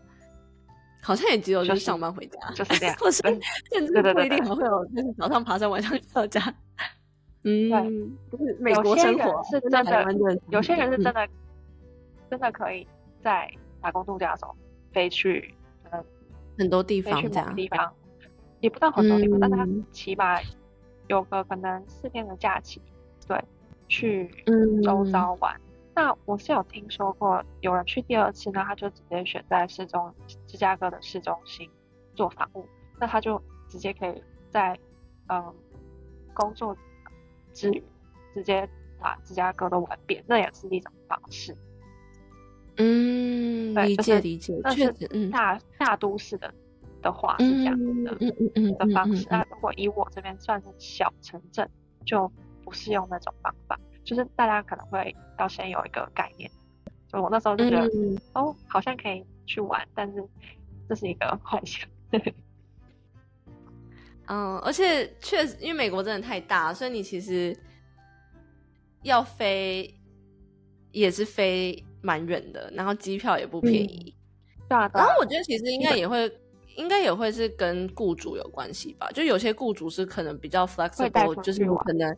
好像也只有就是上班回家，就是这样，或是甚至不一定还会有，就是早上爬山，晚上到家。嗯，对，就是美国生活是真的，有些人是真的，真的可以在打工度假的时候飞去，嗯，很多地方，这样。地方，也不到很多地方，但是他起码有个可能四天的假期，对，去周遭玩。那我是有听说过，有人去第二次呢，他就直接选在市中芝加哥的市中心做房务，那他就直接可以在嗯工作之余，直接把芝加哥都玩遍，那也是一种方式。嗯，理解理解，确实，嗯，大大都市的的话是这样子的，嗯嗯嗯的方式。那如果以我这边算是小城镇，就不是用那种方法。就是大家可能会要先有一个概念，就我那时候就觉得，哦，好像可以去玩，但是这是一个幻想。嗯，而且确实，因为美国真的太大，所以你其实要飞也是飞蛮远的，然后机票也不便宜。对啊。然后我觉得其实应该也会，应该也会是跟雇主有关系吧？就有些雇主是可能比较 flexible，就是可能。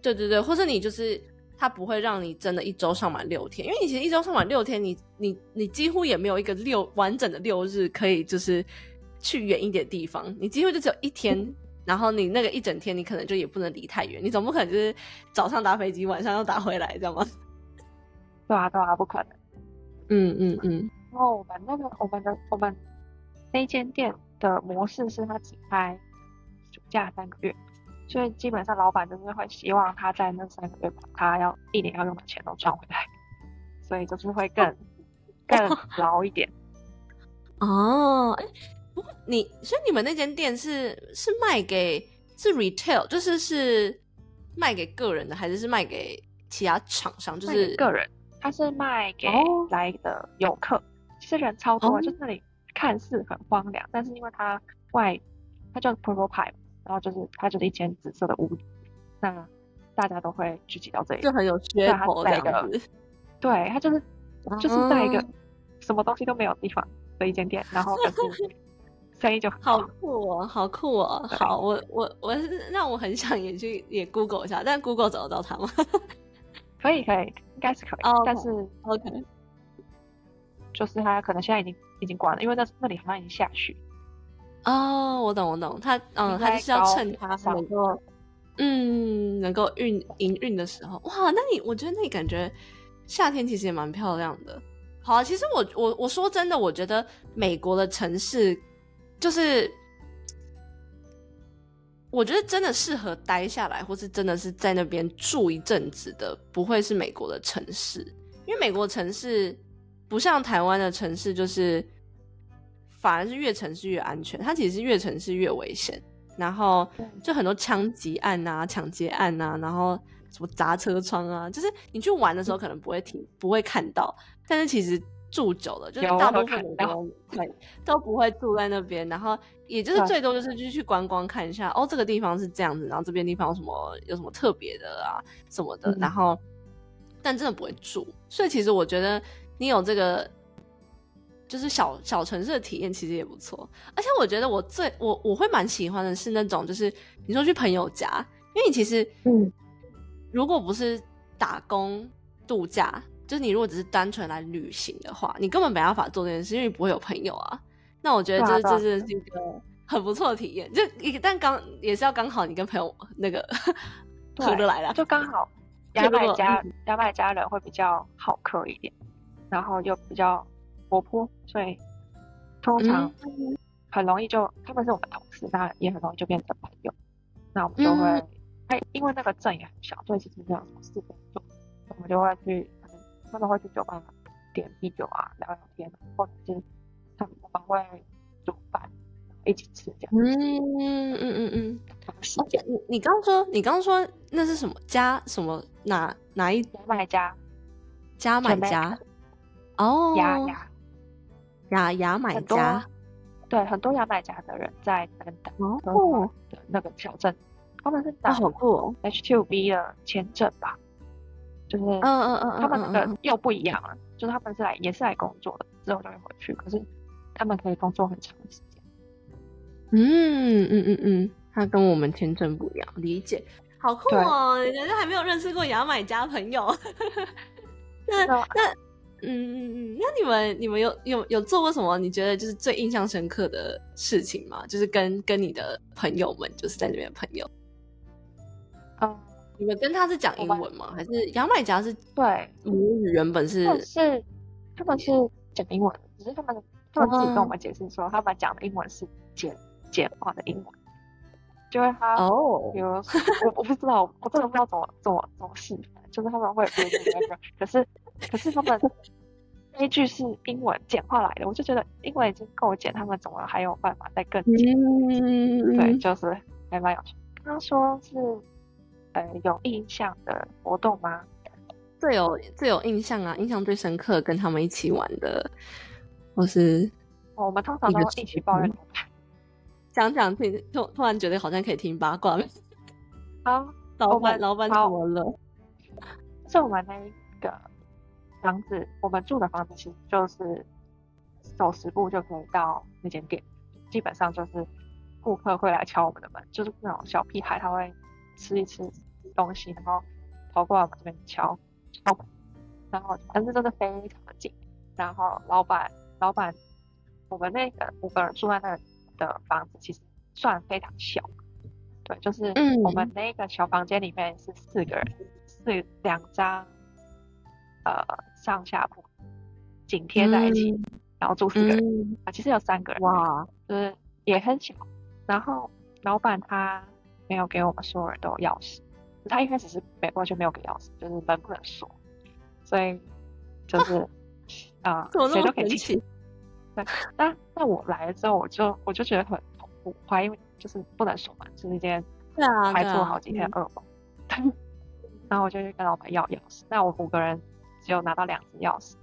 对对对，或者你就是他不会让你真的一周上满六天，因为你其实一周上满六天，你你你几乎也没有一个六完整的六日可以就是去远一点地方，你几乎就只有一天，然后你那个一整天你可能就也不能离太远，你总不可能就是早上搭飞机，晚上又打回来，知道吗？对啊对啊，不可能。嗯嗯嗯。然后我们那个我们的我们那间店的模式是它只开暑假三个月。所以基本上，老板就是会希望他在那三个月把他要一年要用的钱都赚回来，所以就是会更更牢一点。哦，哎，不过你所以你们那间店是是卖给是 retail，就是是卖给个人的，还是是卖给其他厂商？就是个人，他是卖给来的游客。其实人超多，就那里看似很荒凉，但是因为它外它叫 Purple Pie。然后就是它就是一间紫色的屋子，那大家都会聚集到这里，就很有噱头这样子。对，它就是就是在一个什么东西都没有地方的一间店，然后可是 生意就好酷哦，好酷哦。好，我我我是让我很想也去也 Google 一下，但 Google 找得到他吗？可以可以，应该是可以，但是 OK，就是他可能现在已经已经关了，因为那那里好像已经下雪。哦，我懂我懂，他嗯，他就是要趁他能够，嗯，能够运营运的时候，哇，那你我觉得那感觉夏天其实也蛮漂亮的。好，啊其实我我我说真的，我觉得美国的城市就是我觉得真的适合待下来，或是真的是在那边住一阵子的，不会是美国的城市，因为美国城市不像台湾的城市，就是反而是越城市越安全，它其实是越城市越危险。然后就很多枪击案啊、抢劫案啊，然后什么砸车窗啊，就是你去玩的时候可能不会听、不会看到，但是其实住久了，就是大部分人都会都不会住在那边，然后也就是最多就是就去观光看一下，哦，这个地方是这样子，然后这边地方有什么有什么特别的啊什么的，然后但真的不会住，所以其实我觉得你有这个。就是小小城市的体验其实也不错，而且我觉得我最我我会蛮喜欢的是那种就是你说去朋友家，因为你其实嗯，如果不是打工度假，就是你如果只是单纯来旅行的话，你根本没办法做这件事，因为不会有朋友啊。那我觉得这这是一个很不错的体验，就一但刚也是要刚好你跟朋友那个合得来了，就刚好牙买加牙买加人会比较好客一点，然后又比较。活泼，所以通常很容易就他们是我们同事，那也很容易就变成朋友。那我们就会，哎，因为那个镇也很小，所以其实没有什么事可以做，我们就会去，可能他们会去酒吧点啤酒啊，聊聊天，或者是他们会煮饭一起吃这样。嗯嗯嗯嗯。你你刚说你刚说那是什么加什么哪哪一牙买家加买家哦牙牙。牙牙买加，对，很多牙买加的人在等等哦的那个小镇，他们是打好酷 H2B 的签证吧，就是嗯嗯嗯，他们那个又不一样了，就是他们是来也是来工作的，之后就会回去，可是他们可以工作很长时间。嗯嗯嗯嗯，他跟我们签证不一样，理解，好酷哦，人家还没有认识过牙买加朋友，那那。嗯嗯嗯，那你们你们有有有做过什么？你觉得就是最印象深刻的事情吗？就是跟跟你的朋友们，就是在那边的朋友。嗯，你们跟他是讲英文吗？还是牙买加是？对，母语原本是是他们是讲英文，只是他们他们自己跟我们解释说，他们讲的英文是简简化的英文，就是他哦，比如 我我不知道，我真的不知道怎么怎么怎么示范，就是他们会有那个，可是。可是他们那句是英文简化来的，我就觉得英文已经够简，他们怎么还有办法再更简？对，就是还蛮有趣。刚刚说是呃有印象的活动吗？最有最有印象啊，印象最深刻跟他们一起玩的，或是我们通常都一起抱怨讲讲听，突突然觉得好像可以听八卦。好，老板老板怎么了？是我们那一个。房子，我们住的房子其实就是走十步就可以到那间店，基本上就是顾客会来敲我们的门，就是那种小屁孩他会吃一吃东西，然后跑过来我们这边敲敲门，然后但是真的非常的近，然后老板老板，我们那个五个人住在那的房子其实算非常小，对，就是我们那个小房间里面是四个人，四两张。呃，上下铺紧贴在一起，然后住四个人啊，其实有三个人哇，就是也很小。然后老板他没有给我们所有人都有钥匙，他一开始是没完全没有给钥匙，就是门不能锁，所以就是 啊，谁都可以进去。对，那那我来了之后，我就我就觉得很恐怖，怀疑就是不能锁门，是一件还做好几天噩梦。然后我就去跟老板要钥匙，那我五个人。只有拿到两只钥匙，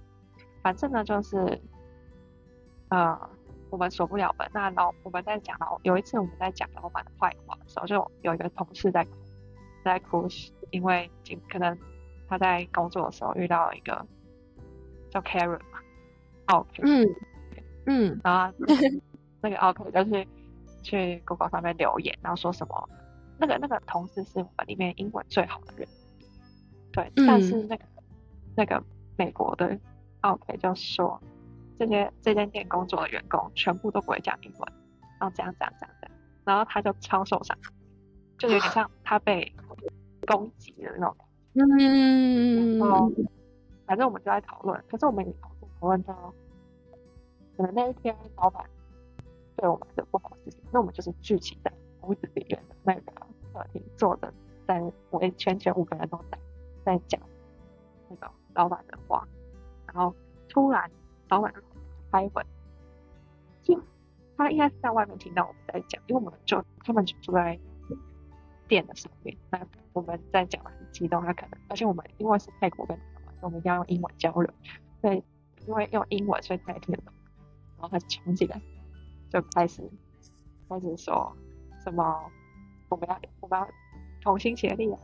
反正呢就是，呃，我们锁不了门。那老我们在讲老有一次我们在讲老板的坏话的时候，就有一个同事在在哭，因为可能他在工作的时候遇到了一个叫 Karen 嘛，OK，嗯嗯，然后 那个奥 K 就去去 Google 上面留言，然后说什么那个那个同事是我们里面英文最好的人，对，但是那个。那个美国的奥培就说，这些这间店工作的员工全部都不会讲英文，然后这样这样这样这样，然后他就超受伤，就有点像他被攻击的那种。嗯，然后反正我们就在讨论，可是我们也讨论讨论到，可能那一天老板对我们的不好的事情，那我们就是聚集在屋子里面的那个客厅坐着，在围圈圈五个人都在在讲那个老板的话，然后突然老板开门，就他应该是在外面听到我们在讲，因为我们就他们就住在店的上面，那我们在讲的很激动，他可能而且我们因为是泰国跟台湾，我们一定要用英文交流，所以因为用英文，所以他也听得懂。然后他冲进来，就开始开始说什么我们要我们要同心协力啊，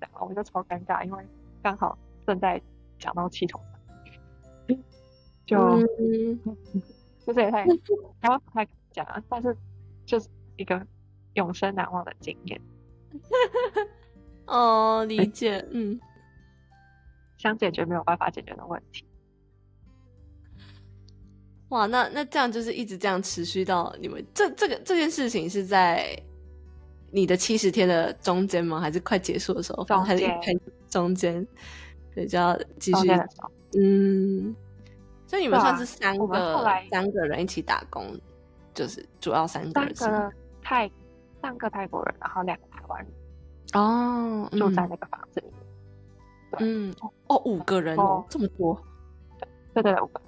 然后我就超尴尬，因为刚好正在讲到气头上，就就 这也太然后太讲了，但是就是一个永生难忘的经验。哦，理解，嗯，想解决没有办法解决的问题。哇，那那这样就是一直这样持续到你们这这个这件事情是在你的七十天的中间吗？还是快结束的时候？中间，中间，对，就要继续。嗯，所以你们算是三个三个人一起打工，就是主要三个人。三个泰三个泰国人，然后两个台湾人。哦，住在那个房子里面。嗯，哦，五个人哦，这么多。对对对，五个。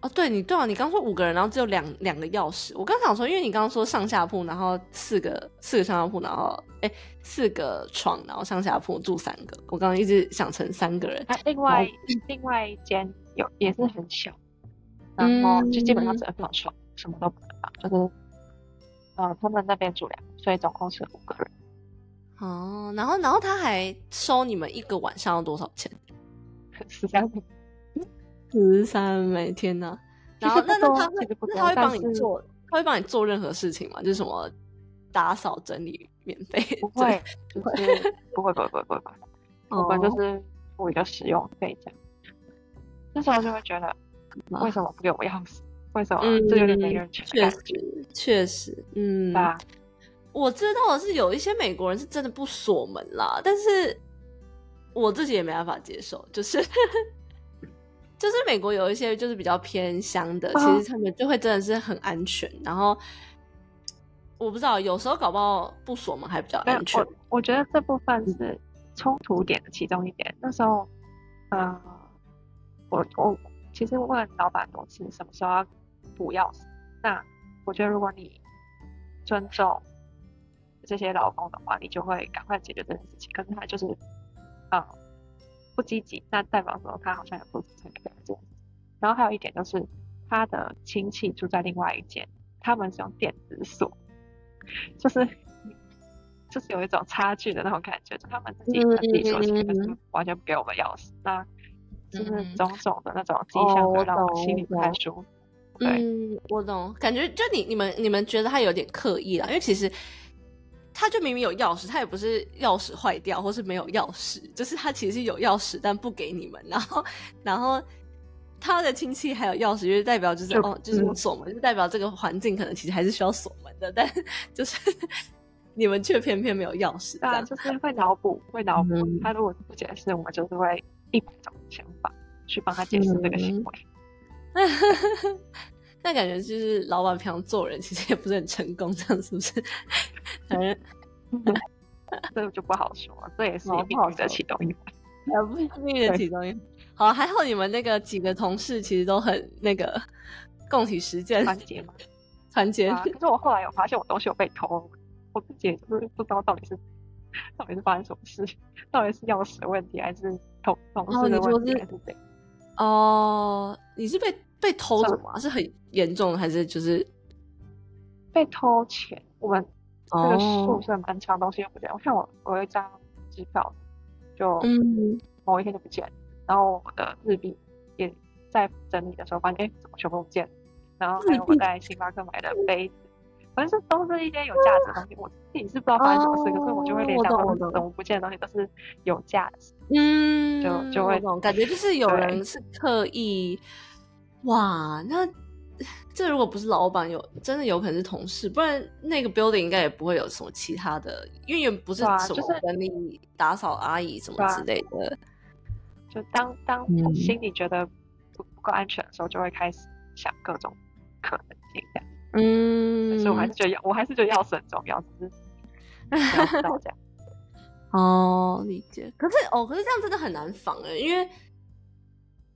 哦，对你对啊，你刚说五个人，然后只有两两个钥匙。我刚想说，因为你刚刚说上下铺，然后四个四个上下铺，然后哎四个床，然后上下铺住三个。我刚刚一直想成三个人。啊，另外另外一间有也是很小，然后就基本上只能放床，什么都不能放，就是呃他们那边住两，所以总共是五个人。哦，然后然后他还收你们一个晚上要多少钱？十三。十三每天呢，然后那那他会那他会帮你做，他会帮你做任何事情吗？就是什么打扫整理免费？不会，就是不会不会不会不会，我们就是付一个使用费这样。那时候就会觉得，为什么不给我钥匙？为什么这有点没人权？确实确实，嗯，我知道的是有一些美国人是真的不锁门啦，但是我自己也没办法接受，就是。就是美国有一些就是比较偏乡的，其实他们就会真的是很安全。然后我不知道，有时候搞不好不锁门还比较安全。我我觉得这部分是冲突点的其中一点。那时候，呃，我我其实问老板多次什么时候要补钥匙。那我觉得如果你尊重这些老公的话，你就会赶快解决这件事情。可是他就是，啊。不积极，那代表说他好像也不是很了解。然后还有一点就是，他的亲戚住在另外一间，他们是用电子锁，就是就是有一种差距的那种感觉，就他们自己自己锁起来，完全不给我们钥匙，那就是种种的那种迹象，会让我心里不太舒服。嗯，我懂，感觉就你你们你们觉得他有点刻意了，因为其实。他就明明有钥匙，他也不是钥匙坏掉，或是没有钥匙，就是他其实有钥匙，但不给你们。然后，然后他的亲戚还有钥匙，就是代表就是哦，就是锁门，就代表这个环境可能其实还是需要锁门的。但就是你们却偏偏没有钥匙，对啊，就是会脑补，会脑补。他如果不解释，我们就是会一百种想法去帮他解释这个行为。那感觉就是老板平常做人其实也不是很成功，这样是不是？反正 这个就不好说，这也是命运的其中一环，啊，不是命运的其中一环。好，还好你们那个几个同事其实都很那个 共体实践团结嘛，团结。可是我后来有发现我东西有被偷，我自己就是不知道到底是到底是发生什么事，到底是钥匙的问题还是同同事的问题还是怎？哦，你是被。被偷走吗？是很严重的，还是就是被偷钱？我们这个宿舍蛮长，东西又不见。我看我我有一张支票，就某一天就不见。然后我的日币也在整理的时候发现，哎，怎么全部不见？然后还有我在星巴克买的杯子，反正是都是一些有价值的东西。我自己是不知道发生什么事，可是我就会联想到怎么不见的东西都是有价值。嗯，就就会感觉就是有人是刻意。哇，那这如果不是老板，有真的有可能是同事，不然那个 building 应该也不会有什么其他的，因为不是什么管理、打扫阿姨什么之类的。就当当心里觉得不不够安全的时候，就会开始想各种可能性这样。嗯，所以我还是觉得要，我还是觉得钥匙很重，要只是 要知道这样。哦，理解。可是哦，可是这样真的很难防哎，因为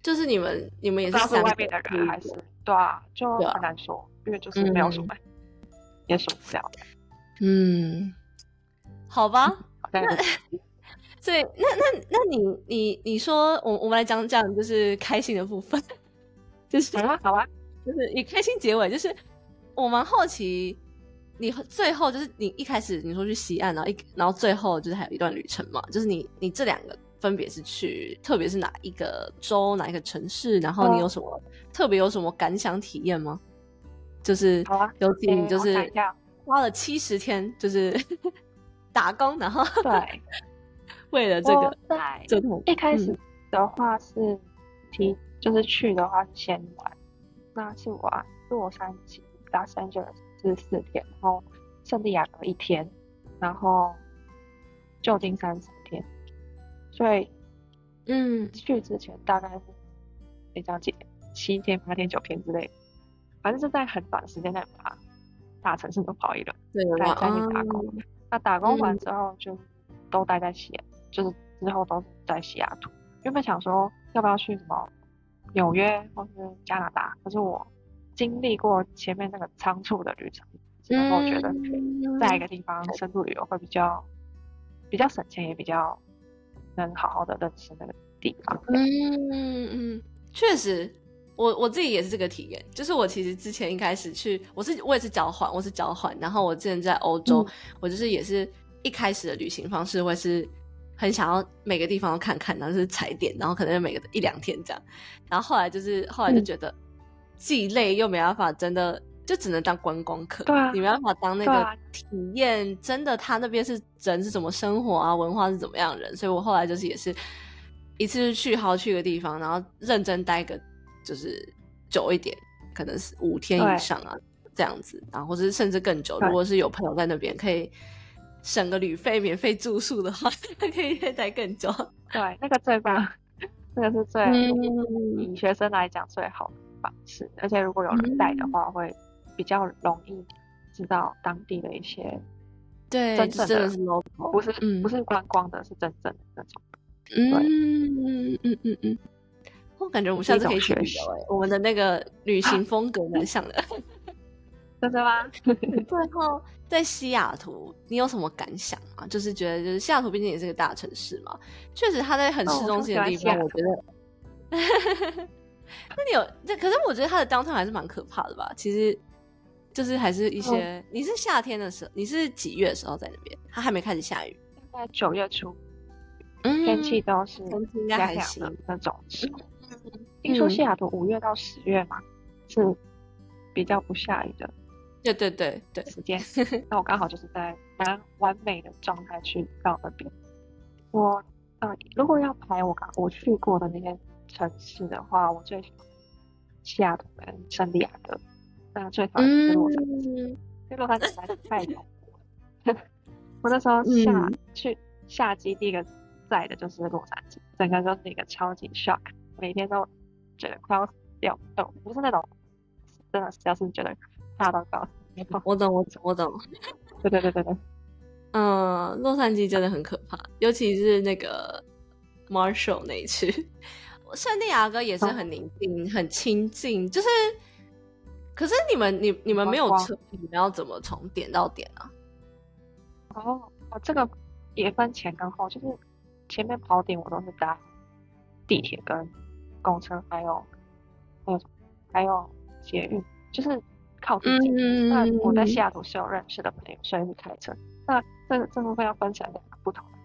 就是你们你们也是是外面的人还是对啊，就很难说，因为就是没有什么也说不了。嗯，好吧。那所以那那那你你你说，我我们来讲讲就是开心的部分，就是好啊好啊，就是以开心结尾，就是我蛮好奇。你最后就是你一开始你说去西岸，然后一然后最后就是还有一段旅程嘛，就是你你这两个分别是去，特别是哪一个州哪一个城市，然后你有什么特别有什么感想体验吗？就是好啊，尤其你就是花了七十天，就是 打工，然后对，为了这个在这一开始的话是提就是去的话是先玩，那是玩洛杉矶、Los Angeles。是四天，然后圣地亚哥一天，然后旧金山所以嗯，去之前大概是比较几七天、八天、九天之类的，反正是在很短时间内把大城市都跑一轮，对，再再去打工。那打工完之后就都待在西，就是之后都是在西雅图。原本想说要不要去什么纽约或是加拿大，可是我。经历过前面那个仓促的旅程，然后觉得在一个地方深度旅游会比较比较省钱，也比较能好好的认识那个地方。嗯嗯，确实，我我自己也是这个体验。就是我其实之前一开始去，我是我也是交换，我是交换。然后我之前在欧洲，我就是也是一开始的旅行方式会是很想要每个地方都看看，然后是踩点，然后可能每个一两天这样。然后后来就是后来就觉得。既累又没办法，真的就只能当观光客。对啊，你没办法当那个体验，真的他那边是人是怎么生活啊，文化是怎么样人。所以我后来就是也是一次去好去个地方，然后认真待个就是久一点，可能是五天以上啊这样子，然后或者甚至更久。如果是有朋友在那边，可以省个旅费、免费住宿的话，可以待更久。对，那个最棒，那个是最以学生来讲最好的。方式，而且如果有人带的话，会比较容易知道当地的一些对真正的，不是嗯不是观光的，是真正的那种。嗯嗯嗯嗯嗯，我感觉我们下次可以去旅游哎，我们的那个旅行 风格蛮像的，真的吗？最后在西雅图，你有什么感想吗？就是觉得，就是西雅图毕竟也是个大城市嘛，确实它在很市中心的地方，我觉得。那你有这？可是我觉得它的 downtown 还是蛮可怕的吧？其实就是还是一些。你是夏天的时候，你是几月的时候在那边？它还没开始下雨，大概九月初，天气都是应该还行那种。听说西雅图五月到十月嘛，是比较不下雨的。对对对对，时间。那我刚好就是在蛮完美的状态去到那边。我呃，如果要排我刚我去过的那些。城市的话，我最喜欢西雅图跟圣地亚哥，那最讨厌是洛杉矶，洛杉矶实在是太恐怖了。我那时候下去下机第一个在的就是洛杉矶，整个就是一个超级 shock，每天都觉得快要死掉，哦，不是那种真的是要是觉得怕到高。我懂，我我懂。对对对对对。嗯，洛杉矶真的很可怕，尤其是那个 Marshall 那一区。圣地亚哥也是很宁静、很清静，就是，可是你们、你、你们没有车，你们要怎么从点到点啊？哦，哦，这个也分前跟后，就是前面跑点我都是搭地铁跟公车，还有还有还有捷运，就是靠自己。那我在西雅图是有认识的朋友，所以是开车。那这这部分要分成两个不同的点。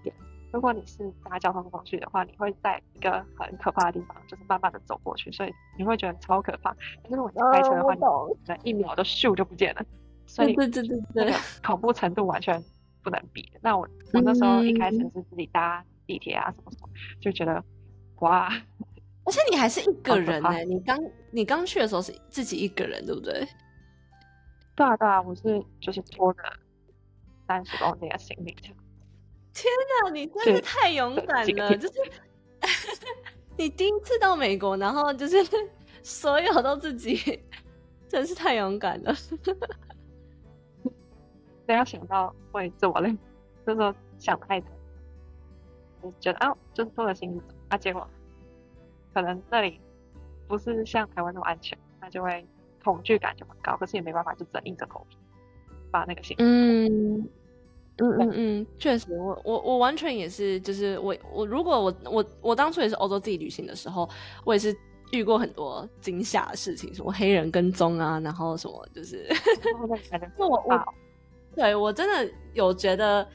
如果你是搭交通工具的话，你会在一个很可怕的地方，就是慢慢的走过去，所以你会觉得超可怕。可是如果你开车的话，你可能一秒就咻就不见了，所以对对对对，恐怖程度完全不能比。那我我那时候一开始是自己搭地铁啊什么什么，就觉得哇，而且你还是一个人呢，你刚你刚去的时候是自己一个人，对不对？对啊对啊，我是就是拖着三十公斤的行李这样。天哪，你真是太勇 敢了！就是 你第一次到美国，然后就是 所有都自己真是太勇敢了。不要想到会这么累，就是说想太多，就觉得啊，就是做了心理啊，结果可能那里不是像台湾那么安全，那就会恐惧感就很高。可是也没办法，就只能硬着头皮把那个心。嗯嗯嗯嗯，确实，我我我完全也是，就是我我如果我我我当初也是欧洲自己旅行的时候，我也是遇过很多惊吓的事情，什么黑人跟踪啊，然后什么就是，那我我。对我真的有觉得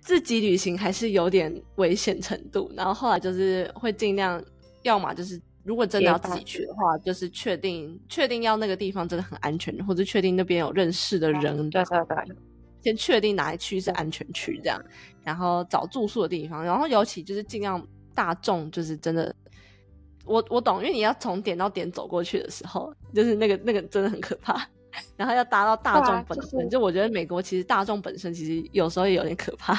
自己旅行还是有点危险程度，然后后来就是会尽量，要么就是如果真的要自己去的话，就是确定确定要那个地方真的很安全，或者确定那边有认识的人，对对对，先确定哪一区是安全区这样，然后找住宿的地方，然后尤其就是尽量大众，就是真的，我我懂，因为你要从点到点走过去的时候，就是那个那个真的很可怕。然后要搭到大众本身，就我觉得美国其实大众本身其实有时候也有点可怕。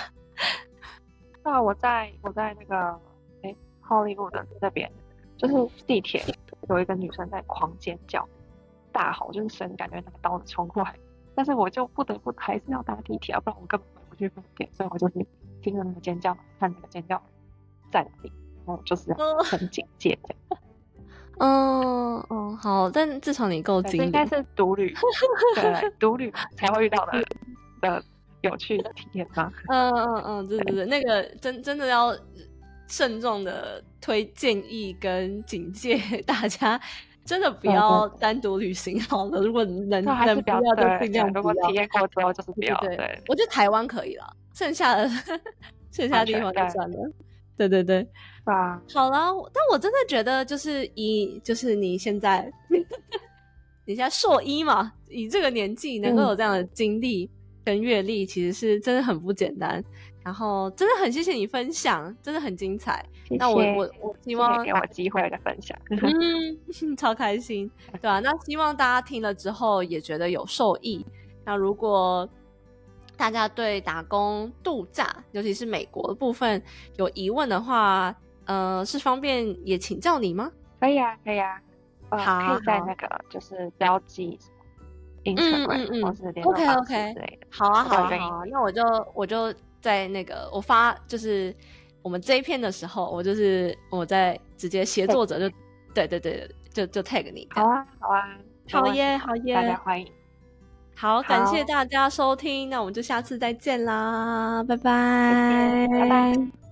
那我在我在那个哎，Hollywood 那边，就是地铁有一个女生在狂尖叫、大吼，就是声感觉那个刀子冲过来，但是我就不得不还是要搭地铁，要不然我根本回不去饭店，所以我就是听着那个尖叫，看那个尖叫在哪里，然后就是很警戒这样。嗯嗯，好，但至少你够经历，应该是独旅，对，独旅才会遇到的的有趣的体验吧。嗯嗯嗯，对对对，那个真真的要慎重的推建议跟警戒大家，真的不要单独旅行好了。如果能能不要就尽量如果体验过之后就是不要。对，我觉得台湾可以了，剩下的 剩下的地方就算了。对对对。啊，好了，但我真的觉得，就是以就是你现在，你现在硕一嘛，以这个年纪能够有这样的经历跟阅历，其实是真的很不简单。然后真的很谢谢你分享，真的很精彩。那我我我希望给我机会的分享，嗯，超开心，对吧？那希望大家听了之后也觉得有受益。那如果大家对打工度假，尤其是美国的部分有疑问的话，呃，是方便也请教你吗？可以啊，可以啊，好，可以在那个就是标记什么，Instagram 或是联络 OK OK 之类的。好啊，好啊，好啊，那我就我就在那个我发就是我们这一篇的时候，我就是我在直接协作者就 对对对，就就 tag 你。好啊，好啊，好耶，好耶，大家欢迎。好，感谢大家收听，那我们就下次再见啦，拜拜，拜拜。